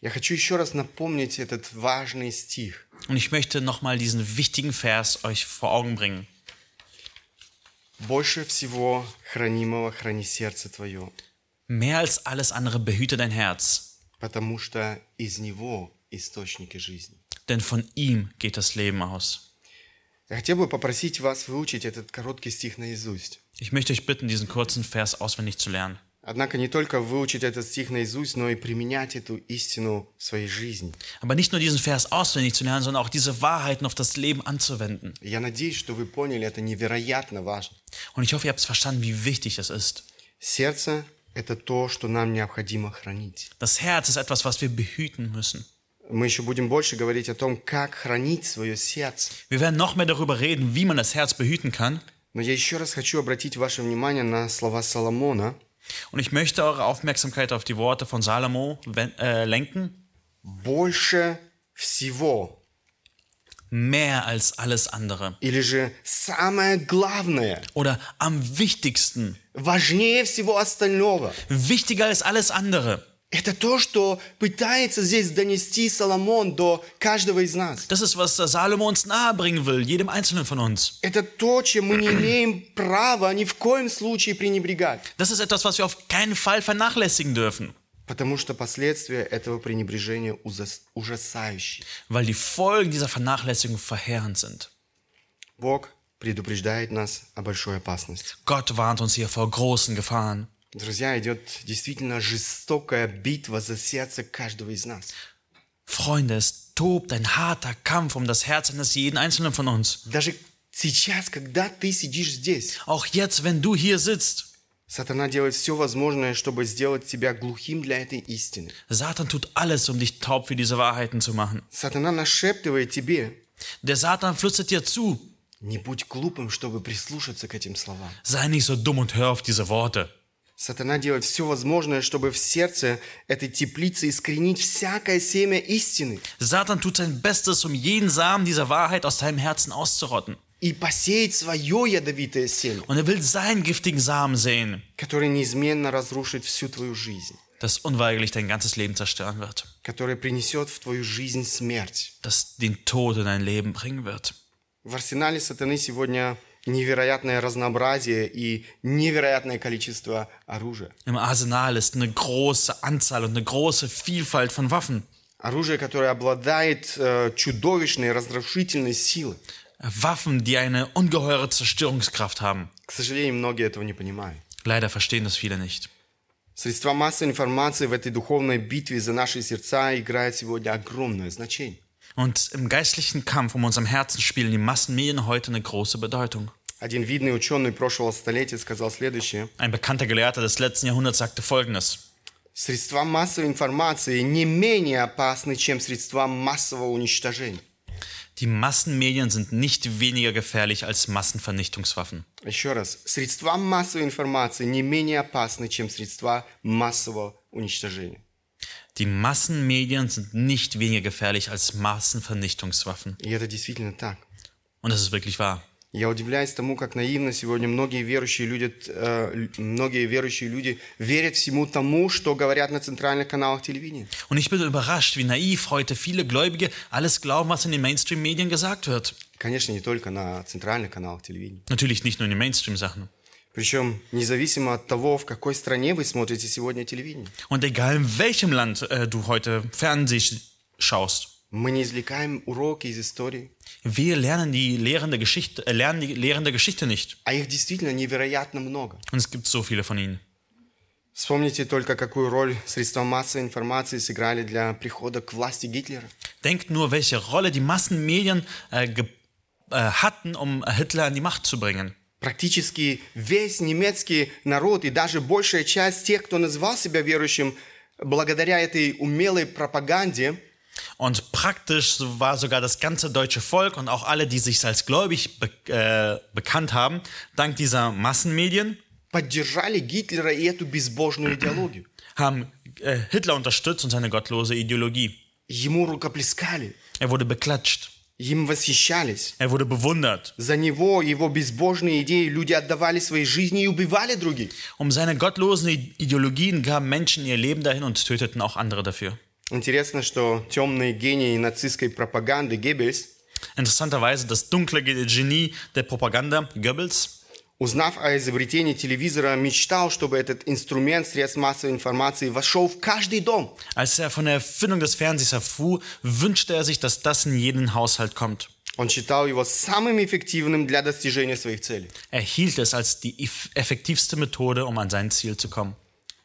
Я хочу еще раз напомнить этот важный стих. und ich möchte nochmal diesen wichtigen Vers euch vor Augen bringen. «Больше всего хранимого храни сердце твое, Mehr als alles andere behüte dein Herz, потому что из него источники жизни». denn von ihm geht das Leben aus. Я хотел бы попросить вас выучить этот короткий стих наизусть. Ich möchte euch bitten, diesen kurzen Vers auswendig zu lernen. Однако не только выучить этот стих наизусть, но и применять эту истину в своей жизни. Aber nicht nur diesen Vers auswendig zu lernen, sondern auch diese Wahrheiten auf das Leben anzuwenden. Я надеюсь, что вы поняли, это невероятно важно. Und ich hoffe, ihr habt verstanden, wie wichtig das ist. Сердце – это то, что нам необходимо хранить. Das Herz ist etwas, was wir behüten müssen. Мы еще будем больше говорить о том, как хранить свое сердце. Wir werden noch mehr darüber reden, wie man das Herz behüten kann. Но я еще раз хочу обратить ваше внимание на слова Соломона. Und ich möchte eure Aufmerksamkeit auf die Worte von Salomo wen- äh, lenken. «Больше всего» Mehr als alles andere. или же «самое главное», Oder am wichtigsten. «важнее всего остального». Wichtiger als alles andere. Это то, что пытается здесь донести Соломон до каждого из нас. Das ist, was Salomo uns nahebringen will, jedem Einzelnen von uns. Это то, чем мы не имеем права ни в коем случае пренебрегать. Das ist etwas, was wir auf keinen Fall vernachlässigen dürfen, Потому что последствия этого пренебрежения ужас- ужасающие. weil die Folgen dieser Vernachlässigung verheerend sind. Бог предупреждает нас о большой опасности. Gott warnt uns hier vor großen Gefahren. Друзья, идет действительно жестокая битва за сердце каждого из нас. Freunde, es tobt ein harter Kampf um das Herz eines jeden Einzelnen von uns. Даже сейчас, когда ты сидишь здесь, Auch jetzt, wenn du hier sitzt, сатана делает все возможное, чтобы сделать тебя глухим для этой истины. Satan tut alles, um dich taub für diese Wahrheiten zu machen. Сатана нашептывает тебе, Der Satan flüstert dir zu, не будь глупым, чтобы прислушаться к этим словам. sei nicht so dumm und hör auf diese Worte. Сатана делает все возможное, чтобы в сердце этой теплицы искоренить всякое семя истины Satan tut sein Bestes, um jeden Samen dieser Wahrheit aus deinem Herzen auszurotten. и посеять свое ядовитое семя, Und er will seinen giftigen Samen sehen, которое неизменно разрушит всю твою жизнь, das unweigerlich dein ganzes Leben zerstören wird, которое принесет в твою жизнь смерть. das den Tod in dein Leben bringen wird. В арсенале сатаны сегодня невероятное разнообразие и невероятное количество оружия. Im Arsenal ist eine große Anzahl und eine große Vielfalt von Waffen. Оружие, которое обладает э, чудовищной разрушительной силой. Waffen, die eine ungeheure Zerstörungskraft haben. К сожалению, многие этого не понимают. Leider verstehen das viele nicht. Средства массовой информации в этой духовной битве за наши сердца играют сегодня огромное значение. Und im geistlichen Kampf um unserem Herzen spielen die Massenmedien heute eine große Bedeutung. Один видный ученый прошлого столетия сказал следующее. Ein bekannter Gelehrter des letzten Jahrhunderts sagte folgendes. Средства массовой информации не менее опасны, чем средства массового уничтожения. Die Massenmedien sind nicht weniger gefährlich als Massenvernichtungswaffen. Еще раз. Средства массовой информации не менее опасны, чем средства массового уничтожения. Die Massenmedien sind nicht weniger gefährlich als Massenvernichtungswaffen. И это действительно так. Und das ist wirklich wahr. Я удивляюсь тому, как наивно сегодня многие верующие люди, э, многие верующие люди верят всему тому, что говорят на центральных каналах телевидения. Und ich bin überrascht, wie naiv heute viele Gläubige alles glauben, was in den Mainstream-Medien gesagt wird. Конечно, не только на центральных каналах телевидения. Natürlich nicht nur in den Mainstream-Sachen. Причем независимо от того, в какой стране вы смотрите сегодня телевидение. Und egal in welchem Land äh, du heute Fernsehen schaust, Мы не извлекаем уроки из истории, wir lernen die lehrende Geschichte, äh, lernen die lehrende Geschichte nicht. а их действительно невероятно много. Und es gibt so viele von ihnen. Вспомните только, какую роль средства массовой информации сыграли для прихода к власти Гитлера. Denkt nur, welche Rolle die Massenmedien äh, ge äh, hatten, um Hitler an die Macht zu bringen. Практически весь немецкий народ и даже большая часть тех, кто называл себя верующим, благодаря этой умелой пропаганде, Und praktisch war sogar das ganze deutsche Volk und auch alle, die sich als gläubig be äh, bekannt haben, dank dieser Massenmedien, поддержали Гитлера и эту безбожную идеологию. haben äh, Hitler unterstützt und seine gottlose Ideologie. Ему рукоплескали, Er wurde beklatscht. им восхищались. Er wurde bewundert. За него, его безбожные идеи люди отдавали свои жизни и убивали других. Um seine gottlosen I- Ideologien gaben Menschen ihr Leben dahin und töteten auch andere dafür. Интересно, что темные гении нацистской пропаганды Геббельс, Interessanterweise, das dunkle Ge- Genie der Propaganda, Goebbels, узнав о изобретении телевизора, мечтал, чтобы этот инструмент средств массовой информации вошел в каждый дом. als er von der Erfindung des Fernsehs erfuhr, wünschte er sich, dass das in jeden Haushalt kommt. Он считал его самым эффективным для достижения своих целей. Er hielt es als die eff- effektivste Methode, um an sein Ziel zu kommen.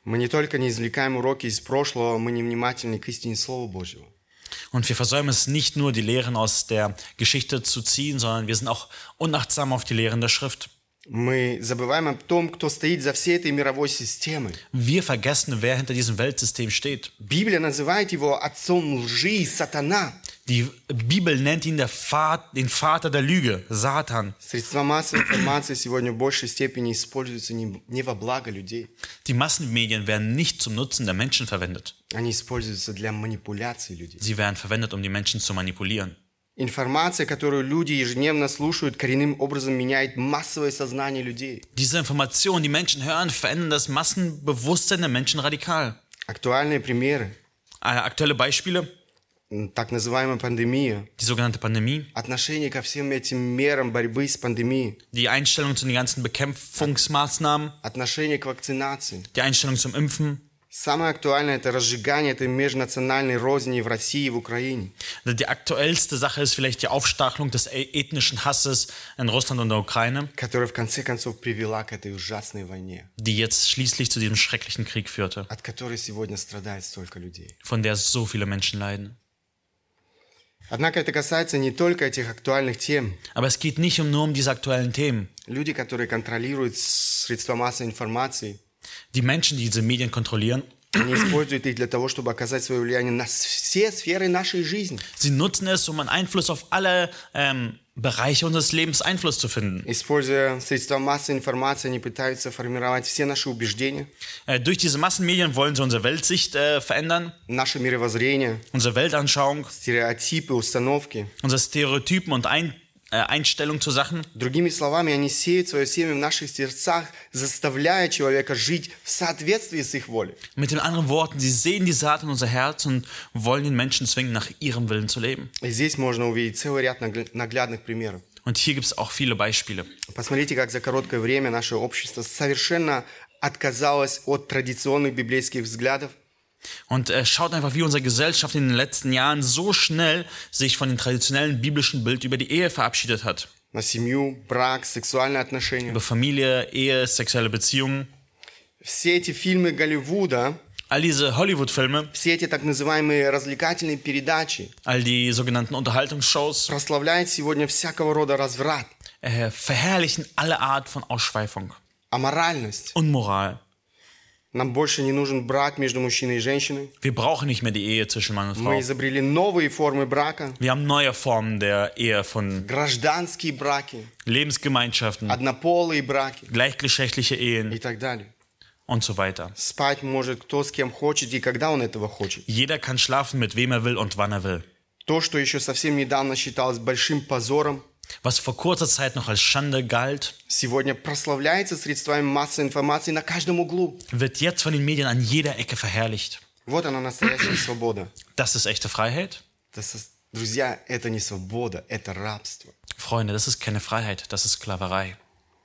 Мы не только не извлекаем уроки из прошлого, мы невнимательны к истине Слова Божьего. Und wir versäumen es nicht nur, die Lehren aus der Geschichte zu ziehen, sondern wir sind auch unachtsam auf die Lehren der Schrift. Мы забываем о том, кто стоит за всей этой мировой системой. Wir vergessen, wer hinter diesem Weltsystem steht. Библия называет его отцом лжи, сатана. Die Bibel nennt ihn der Vater, den Vater der Lüge, Satan. Средства массовой информации сегодня в большей степени используются не, не во благо людей. Die Massenmedien werden nicht zum Nutzen der Menschen verwendet. Они используются для манипуляции людей. Sie werden verwendet, um die Menschen zu manipulieren. Информация, которую люди ежедневно слушают, коренным образом меняет массовое сознание людей. Diese Informationen, die Menschen hören, verändern das Massenbewusstsein der Menschen radikal. Актуальные примеры. Äh, aktuelle Beispiele, м, Так называемая пандемия. die sogenannte Pandemie, Отношение ко всем этим мерам борьбы с пандемией. die Einstellung zu den ganzen Bekämpfungsmaßnahmen, Отношение к вакцинации. die Einstellung zum Impfen. Самое актуальное – это разжигание этой межнациональной розни в России и в Украине. Also Die aktuellste Sache ist vielleicht die Aufstachelung des e- ethnischen Hasses in Russland und der Ukraine, которая в конце концов привела к этой ужасной войне, die jetzt schließlich zu diesem schrecklichen Krieg führte, от которой сегодня страдает столько людей. von der so viele Menschen leiden. Однако это касается не только этих актуальных тем. Aber es geht nicht um, nur um diese aktuellen Themen. Люди, которые контролируют средства массовой информации, Die Menschen, die diese Medien kontrollieren, они используют их для того, чтобы оказать свое влияние на с- все сферы нашей жизни. sie nutzen es, um einen Einfluss auf alle ähm, Bereiche unseres Lebens Einfluss zu finden. Используя средства массовой информации, они пытаются формировать все наши убеждения, Äh, durch diese Massenmedien wollen sie unsere Weltsicht äh, verändern, наше мировоззрение, unsere Weltanschauung, стереотипы, установки. unsere Stereotypen und Ein äh, Einstellung zu Sachen. Другими словами, они сеют свое семя в наших сердцах, заставляя человека жить в соответствии с их волей. Mit den anderen Worten, sie sehen die Saat in unser Herz und wollen den Menschen zwingen, nach ihrem Willen zu leben. И здесь можно увидеть целый ряд нагля- наглядных примеров. Und hier gibt es auch viele Beispiele. Посмотрите, как за короткое время наше общество совершенно отказалось от традиционных библейских взглядов Und äh, schaut einfach, wie unsere Gesellschaft in den letzten Jahren so schnell sich von dem traditionellen biblischen Bild über die Ehe verabschiedet hat. на семью, брак, сексуальные отношения. Über Familie, Ehe, sexuelle Beziehungen. Все эти фильмы Голливуда, All diese Hollywood-Filme, все эти так называемые развлекательные передачи all die sogenannten Unterhaltungsshows прославляют сегодня всякого рода разврат, äh, verherrlichen alle Art von Ausschweifung аморальность. und Moral. Нам больше не нужен брак между мужчиной и женщиной. Wir brauchen nicht mehr die Ehe zwischen Mann und Мы Frau. изобрели новые формы брака, Wir haben neue Formen der Ehe von гражданские браки, Lebensgemeinschaften, однополые браки gleichgeschlechtliche Ehen и так далее. und so weiter. Спать может кто с кем хочет и когда он этого хочет. Jeder kann schlafen, mit wem er will und wann er will. То, что еще совсем недавно считалось большим позором, Was vor kurzer Zeit noch als Schande galt, сегодня прославляется средствами массовой информации на каждом углу. wird jetzt von den Medien an jeder Ecke verherrlicht. Вот она настоящая свобода. Das ist echte Freiheit? Это со- Друзья, это не свобода, это рабство. Freunde, das ist keine Freiheit, das ist Sklaverei.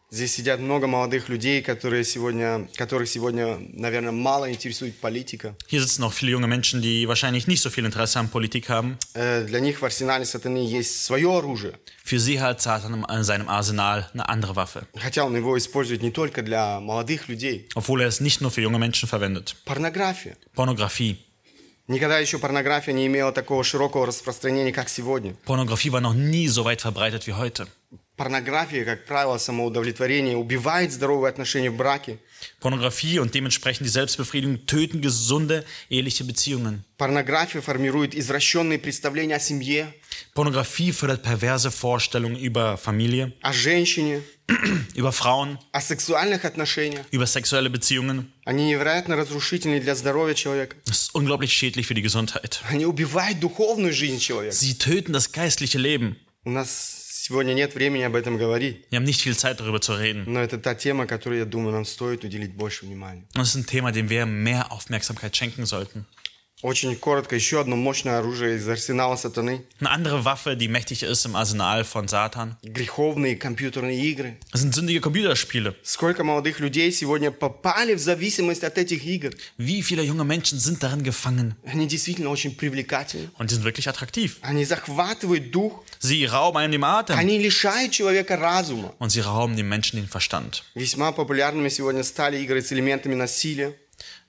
Здесь сидят много молодых людей, которые сегодня, которых сегодня, наверное, мало интересует политика. Hier sitzen auch viele junge Menschen, die wahrscheinlich nicht so viel Interesse an Politik haben. Э, Для них в арсенале сатаны есть свое оружие. Für sie hat Satan in seinem Arsenal eine andere Waffe, Хотя он его использует не только для молодых людей. obwohl er es nicht nur für junge Menschen verwendet. Порнография. Pornografie. Никогда еще порнография не имела такого широкого распространения, как сегодня. Pornografie war noch nie so weit verbreitet wie heute. Порнография, как правило, самоудовлетворение убивает здоровые отношения в браке. Pornografie und dementsprechend die Selbstbefriedigung töten gesunde eheliche Beziehungen. Порнография формирует извращенные представления о семье, Pornografie fördert perverse Vorstellungen über Familie, о женщине, <clears throat> über Frauen, о сексуальных отношениях. über sexuelle Beziehungen. Они невероятно разрушительны для здоровья человека. Das ist unglaublich schädlich für die Gesundheit. Они убивают духовную жизнь человека. Sie töten das geistliche Leben. У нас сегодня нет времени об этом говорить. Wir haben nicht viel Zeit darüber zu reden. Но это та тема, которой, я думаю, нам стоит уделить больше внимания. Und das ist ein Thema, dem wir mehr Aufmerksamkeit schenken sollten. Очень коротко, еще одно мощное оружие из арсенала сатаны. Eine andere Waffe, die mächtig ist im Arsenal von Satan, Греховные компьютерные игры. das sind sündige Computerspiele. Сколько молодых людей сегодня попали в зависимость от этих игр. Wie viele junge Menschen sind darin gefangen? Они действительно очень привлекательны. Und die sind wirklich attraktiv. Они захватывают дух. Sie rauben einem den Atem. Они лишают человека разума. Und sie rauben dem Menschen den Verstand. Весьма популярными сегодня стали игры с элементами насилия,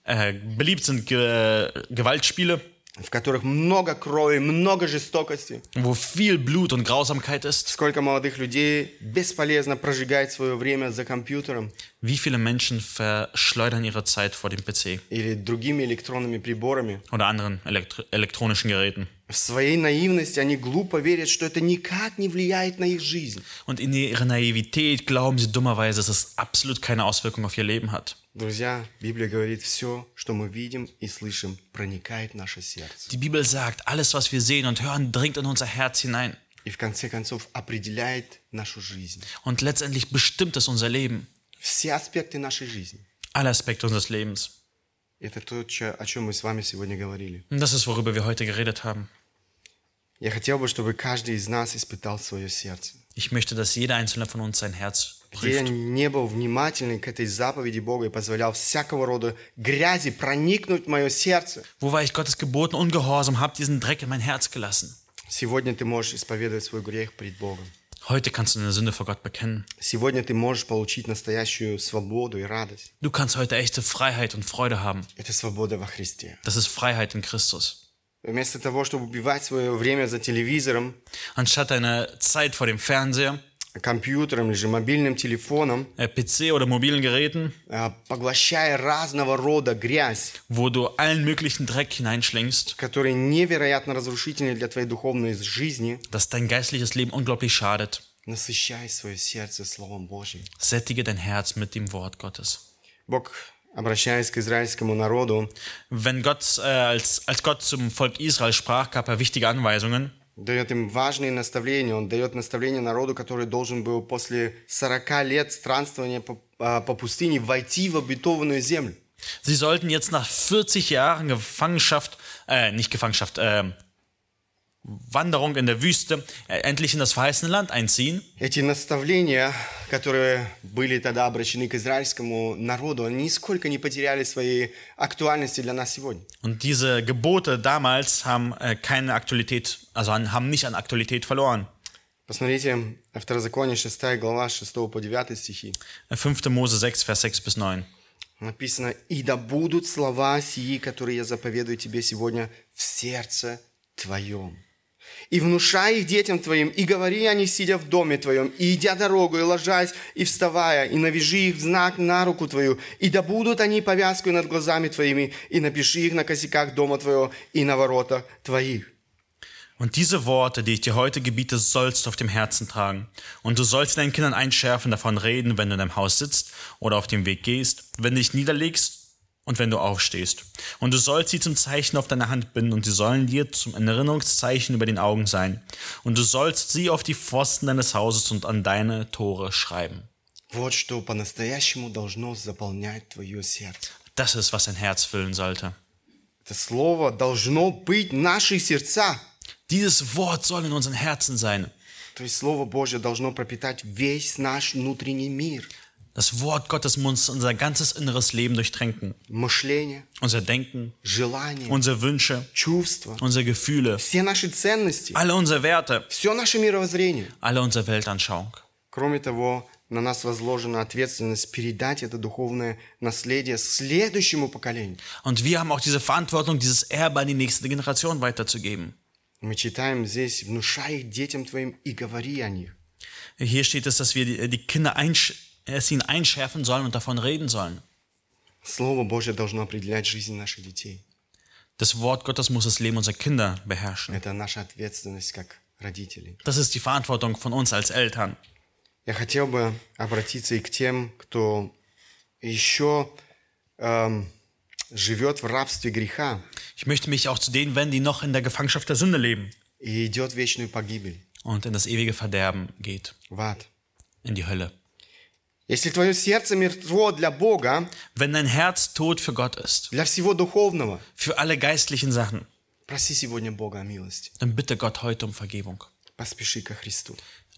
Äh, beliebt sind Ge Gewaltspiele, в которых много крови, много жестокости. wo viel Blut und Grausamkeit ist. Сколько молодых людей бесполезно прожигает свое время за компьютером Wie viele Menschen verschleudern ihre Zeit vor dem PC или другими электронными приборами. oder anderen elektro elektronischen Geräten. В своей наивности они глупо верят, что это никак не влияет на их жизнь. Und in ihrer Naivität glauben sie dummerweise, dass es absolut keine Auswirkung auf ihr Leben hat. Друзья, Библия говорит, все, что мы видим и слышим, проникает в наше сердце. Die Bibel sagt, alles, was wir sehen und hören, dringt in unser Herz hinein. И в конце концов определяет нашу жизнь. Und letztendlich bestimmt es unser Leben. Все аспекты нашей жизни. Alle Aspekte unseres Lebens. Это то, чё- о чем мы с вами сегодня говорили. Und das ist, worüber wir heute geredet haben. Я хотел бы, чтобы каждый из нас испытал свое сердце. Ich möchte, dass jeder einzelne von uns sein Herz Где я не был внимательный к этой заповеди Бога и позволял всякого рода грязи проникнуть в мое сердце. Wo war ich Gottes Geboten ungehorsam, hab diesen Dreck in mein Herz gelassen. Сегодня ты можешь исповедовать свой грех пред Богом. Heute kannst du deine Sünde vor Gott bekennen. Сегодня ты можешь получить настоящую свободу и радость. Du kannst heute echte Freiheit und Freude haben. Это свобода во Христе. Das ist Freiheit in Christus. Вместо того, чтобы убивать свое время за телевизором, Anstatt deine Zeit vor dem Fernseher, компьютером или же мобильным телефоном, äh, PC oder mobilen Geräten, а, поглощая разного рода грязь, wo du allen möglichen Dreck hineinschlingst, которые невероятно разрушительны для твоей духовной жизни, das dein geistliches Leben unglaublich schadet, насыщай свое сердце Словом Божьим. sättige dein Herz mit dem Wort Gottes. Бог, обращаясь к израильскому народу, Wenn Gott, äh, als, als Gott zum Volk Israel sprach, gab er wichtige Anweisungen. Дает им важные наставления. Он дает наставления народу, который должен был после 40 лет странствования по, а, по пустыне войти в обетованную землю. Sie sollten jetzt nach 40 Jahren Gefangenschaft, äh, nicht Gefangenschaft, äh, Wanderung in der Wüste, äh, endlich in das verheißene Land einziehen. Эти наставления, которые были тогда обращены к израильскому народу, они нисколько не потеряли своей актуальности для нас сегодня. Und diese Gebote damals haben äh, keine Aktualität, also an, haben nicht an Aktualität verloren. Посмотрите, Второзаконие 6 глава 6 по 9 стихи. Äh, 5. Mose 6, Vers 6 bis 9. Написано, «И да будут слова сии, которые я заповедую тебе сегодня в сердце твоем. И внушай их детям твоим, и говори о них, сидя в доме твоем, и идя дорогу, и ложась, и вставая, и навяжи их в знак на руку твою, и да будут они повязкой над глазами твоими, и напиши их на косяках дома твоего и на воротах твоих». Und diese Worte, die ich dir heute gebiete, sollst du auf dem Herzen tragen. Und du sollst deinen Kindern einschärfen, davon reden, wenn du in deinem Haus sitzt oder auf dem Weg gehst, wenn du dich niederlegst und wenn du aufstehst. Und du sollst sie zum Zeichen auf deine Hand binden und sie sollen dir zum Erinnerungszeichen über den Augen sein. Und du sollst sie auf die Pfosten deines Hauses und an deine Tore schreiben. Вот что по-настоящему должно заполнять твое сердце. Das ist, was dein Herz füllen sollte. Это слово должно быть в наших сердцах. Dieses Wort soll in unseren Herzen sein. То есть Слово Божье должно пропитать весь наш внутренний мир. Das Wort Gottes muss unser ganzes inneres Leben durchtränken. Мышление, Unser Denken, желание, unsere Wünsche, чувства, unsere Gefühle, все наши ценности, alle unsere Werte, все наше мировоззрение. alle unsere Weltanschauung. Кроме того, на нас возложена ответственность передать это духовное наследие следующему поколению. Und wir haben auch diese Verantwortung, dieses Erbe an die nächste Generation weiterzugeben. Мы читаем здесь, внушай их детям твоим и говори о них. Hier steht es, dass wir die, die Kinder einsch es ihnen einschärfen sollen und davon reden sollen. Слово Божье должно определять жизнь наших детей. Das Wort Gottes muss das Leben unserer Kinder beherrschen. Это наша ответственность как родителей. Das ist die Verantwortung von uns als Eltern. Я хотел бы обратиться и к тем, кто еще эм, живет в рабстве греха Ich möchte mich auch zu denen wenden, die noch in der Gefangenschaft der Sünde leben и идет в вечную погибель, und in das ewige Verderben geht, в ад. in die Hölle. Wenn dein Herz tot für Gott ist, für alle geistlichen Sachen, dann bitte Gott heute um Vergebung.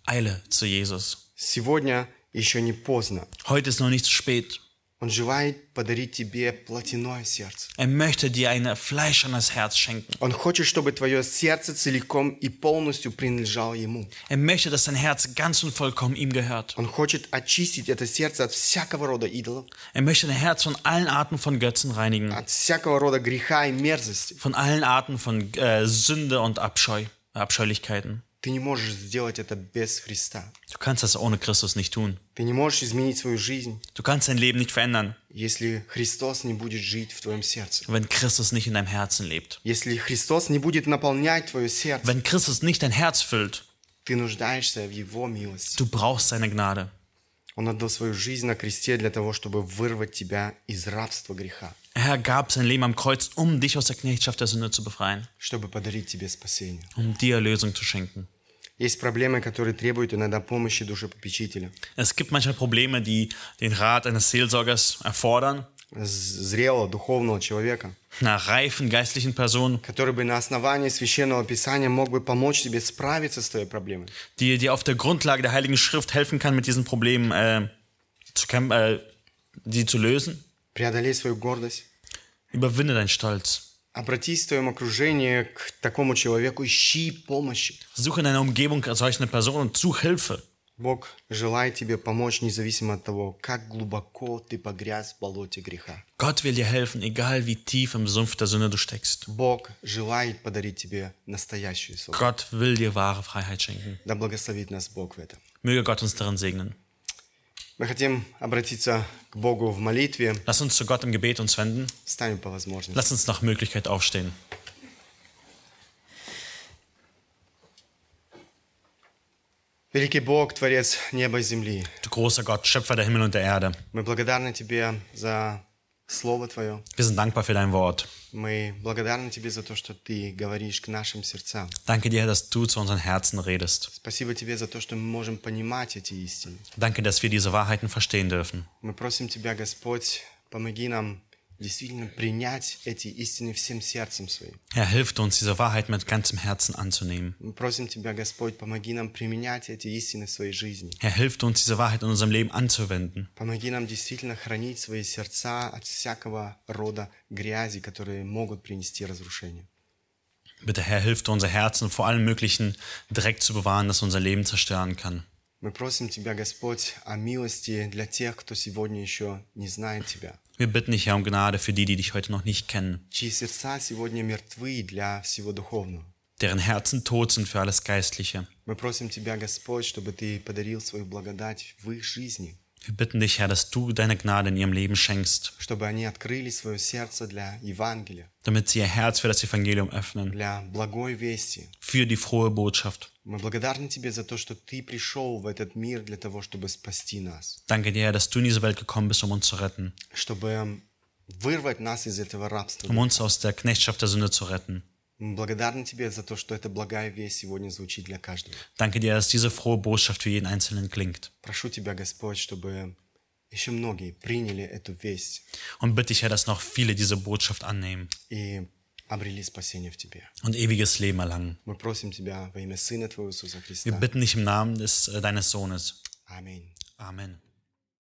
Eile zu Jesus. Heute ist noch nicht zu spät. Он желает подарить тебе плотяное сердце. Er möchte dir ein fleischernes Herz schenken. Он хочет, чтобы твое сердце целиком и полностью принадлежало Ему. Er möchte, dass dein Herz ganz und vollkommen ihm gehört. Он хочет очистить это сердце от всякого рода идолов, Er möchte dein Herz von allen Arten von Götzen reinigen, от всякого рода греха и мерзости. von allen Arten von äh, Sünde und Abscheu, Abscheulichkeiten. Ты не можешь сделать это без Христа. Du kannst das ohne Christus nicht tun. Ты не можешь изменить свою жизнь, Du kannst dein Leben nicht verändern, если Христос не будет жить в твоем сердце. wenn Christus nicht in deinem Herzen lebt. Если Христос не будет наполнять твое сердце, Wenn Christus nicht dein Herz füllt, ты нуждаешься в Его милости. du brauchst seine Gnade. Он отдал свою жизнь на кресте для того, чтобы вырвать тебя из рабства греха, Er gab sein Leben am Kreuz, um dich aus der Knechtschaft der Sünde zu befreien, чтобы подарить тебе спасение. um dir Erlösung zu schenken. Есть проблемы, которые требуют иногда помощи душепопечителя. Es gibt manchmal Probleme, die den Rat eines Seelsorgers erfordern. з- зрелого духовного человека, einer reifen geistlichen Person, который бы на основании священного писания мог бы помочь тебе справиться с твоей проблемой. die dir auf der Grundlage der Heiligen Schrift helfen kann, mit diesen Problemen äh, zu kämpfen, äh, die zu lösen. Преодолей свою гордость. Überwinde deinen Stolz. Обратись в твоем окружении к такому человеку, ищи помощи. Suche in deiner Umgebung solch eine Person und such Hilfe. Бог желает тебе помочь, независимо от того, как глубоко ты погряз в болоте греха. Gott will dir helfen, egal wie tief im Sumpf der Sünde du steckst. Бог желает подарить тебе настоящую свободу. Gott will dir wahre Freiheit schenken. Да благословит нас Бог в этом. Möge Gott uns darin segnen. Мы хотим обратиться к Богу в молитве. Lass uns zu Gott im Gebet uns wenden. Станем по возможности. Lass uns nach Möglichkeit aufstehen. Великий Бог, Творец неба и земли, Du großer Gott, Schöpfer der Himmel und der Erde. мы благодарны Тебе за Слово Твое. Wir sind dankbar für dein Wort. Мы благодарны Тебе за то, что Ты говоришь к нашим сердцам. Danke dir, dass du zu unseren Herzen redest. Спасибо Тебе за то, что мы можем понимать эти истины. Danke, dass wir diese Wahrheiten verstehen dürfen. Мы просим Тебя, Господь, помоги нам действительно принять эти истины всем сердцем своим. Herr, hilf uns, diese Wahrheit mit ganzem Herzen anzunehmen. Мы просим Тебя, Господь, помоги нам применять эти истины в своей жизни. Herr, hilf uns, diese Wahrheit in unserem Leben anzuwenden. Помоги нам действительно хранить свои сердца от всякого рода грязи, которые могут принести разрушение. Bitte, Herr, hilf unser Herzen vor allem möglichen Dreck zu bewahren, das unser Leben zerstören kann. Мы просим Тебя, Господь, о милости для тех, кто сегодня еще не знает Тебя, Wir bitten dich, Herr, um Gnade für die, die dich heute noch nicht kennen, чьи сердца сегодня мертвы для всего духовного. deren Herzen tot sind für alles Geistliche. Мы просим Тебя, Господь, чтобы Ты подарил свою благодать в их жизни, Wir bitten dich, Herr, dass du deine Gnade in ihrem Leben schenkst, damit sie ihr Herz für das Evangelium öffnen, für die frohe Botschaft. Danke dir, Herr, dass du in diese Welt gekommen bist, um uns zu retten, um uns aus der Knechtschaft der Sünde zu retten. Благодарны Тебе за то, что эта благая весть сегодня звучит для каждого. Danke dir, dass diese frohe Botschaft für jeden Einzelnen klingt. Прошу Тебя, Господь, чтобы еще многие приняли эту весть Und bitte dich, Herr, dass noch viele diese Botschaft annehmen и обрели спасение в Тебе. und ewiges Leben erlangen. Мы просим Тебя во имя Сына Твоего Иисуса Wir Христа. bitten dich im Namen des, äh, deines Sohnes. Аминь. Amen.